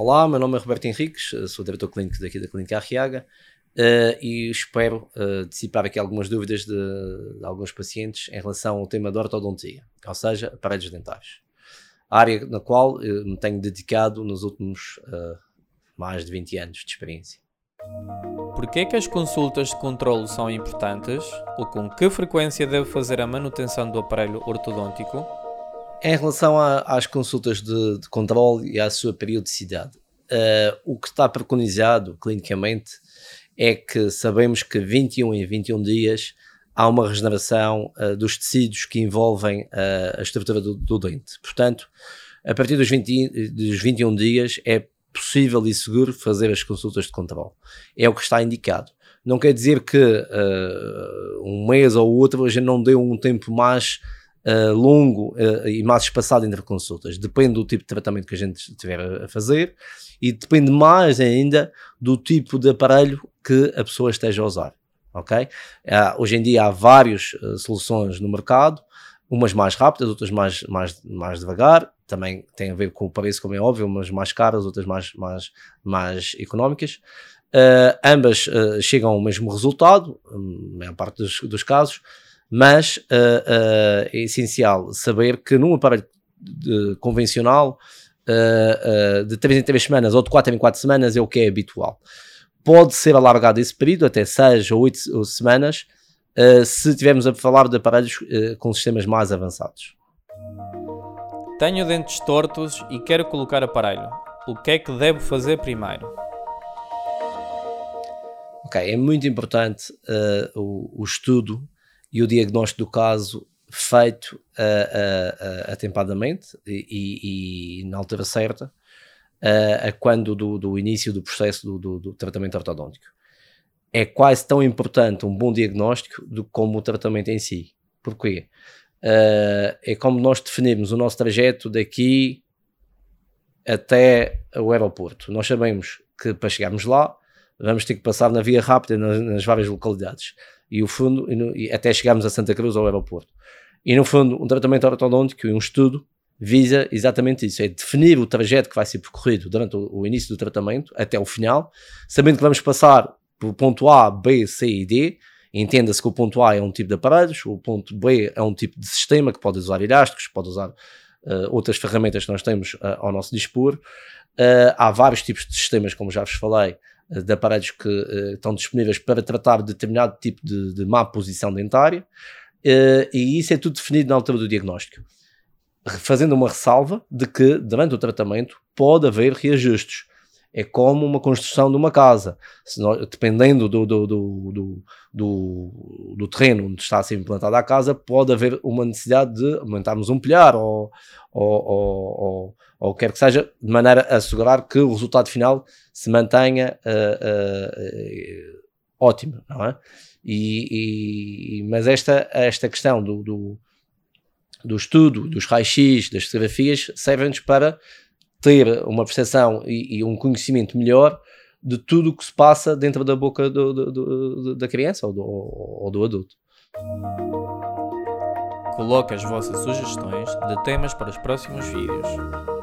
Olá, meu nome é Roberto Henriques, sou diretor clínico daqui da Clínica Arriaga uh, e espero uh, dissipar aqui algumas dúvidas de, de, alguns pacientes em relação ao tema da ortodontia, ou seja, aparelhos dentários. A área na qual me tenho dedicado nos últimos mais de 20 anos de experiência. Por que é que as consultas de controlo são importantes ou com que frequência deve fazer a manutenção do aparelho ortodôntico? Em relação a, às consultas de, de, controle e à sua periodicidade, uh, o que está preconizado clinicamente é que sabemos que 21 em 21 dias há uma regeneração uh, dos tecidos que envolvem uh, a estrutura do, do, dente. Portanto, a partir dos, 20, dos 21 dias é possível e seguro fazer as consultas de controle. É o que está indicado. Não quer dizer que uh, um mês ou outro a gente não dê um tempo mais uh, longo uh, e mais espaçado entre consultas. Depende do tipo de tratamento que a gente estiver a fazer e depende mais ainda do tipo de aparelho que a pessoa esteja a usar. Ok? hoje em dia há várias uh, soluções no mercado, umas mais rápidas, outras mais, mais, mais devagar, também tem a ver com o preço, como é óbvio, umas mais caras, outras mais, mais, mais económicas. Uh, ambas uh, chegam ao mesmo resultado, na maior parte dos, dos casos, mas uh, uh, é essencial saber que num aparelho de, convencional uh, de 3 em 3 semanas ou de 4 em 4 semanas é o que é habitual. Pode ser alargado esse período até 6 ou 8 semanas se estivermos a falar de aparelhos com sistemas mais avançados. Tenho dentes tortos e quero colocar aparelho. O que é que devo fazer primeiro? Ok, é muito importante o, o estudo e o diagnóstico do caso feito uh, uh, atempadamente e, e, e, na altura certa, a quando do, do, início do processo do, do, do, tratamento ortodôntico. É quase tão importante um bom diagnóstico do como o tratamento em si. Porquê? é como nós definimos o nosso trajeto daqui até o aeroporto. Nós sabemos que para chegarmos lá vamos ter que passar na via rápida nas, nas várias localidades e o fundo, e, no, e até chegarmos a Santa Cruz ao aeroporto. E no fundo, um tratamento ortodôntico e um estudo visa exatamente isso, é definir o trajeto que vai ser percorrido durante o, o início do tratamento até o final, sabendo que vamos passar por ponto A, B, C e D, Entenda-se que o ponto A é um tipo de aparelhos, o ponto B é um tipo de sistema que pode usar elásticos, pode usar uh, outras ferramentas que nós temos uh, ao nosso dispor. Uh, há vários tipos de sistemas, como já vos falei, de aparelhos que uh, estão disponíveis para tratar determinado tipo de, de má posição dentária, uh, e isso é tudo definido na altura do diagnóstico. Fazendo uma ressalva de que, durante o tratamento, pode haver reajustes. É como uma construção de uma casa. Nós, dependendo do, do, do, do, do, terreno onde está a ser implantada a casa, pode haver uma necessidade de aumentarmos um pilhar ou, ou, ou, ou, ou quer que seja, de maneira a assegurar que o resultado final se mantenha uh, uh, ótimo, não é? E, e, mas esta, esta questão do, do, do estudo, dos raios-x, das fotografias, servem-nos para ter uma percepção e, e, um conhecimento melhor de tudo o que se passa dentro da boca do, do, do, da criança ou do, ou do adulto. Coloque as vossas sugestões de temas para os próximos vídeos.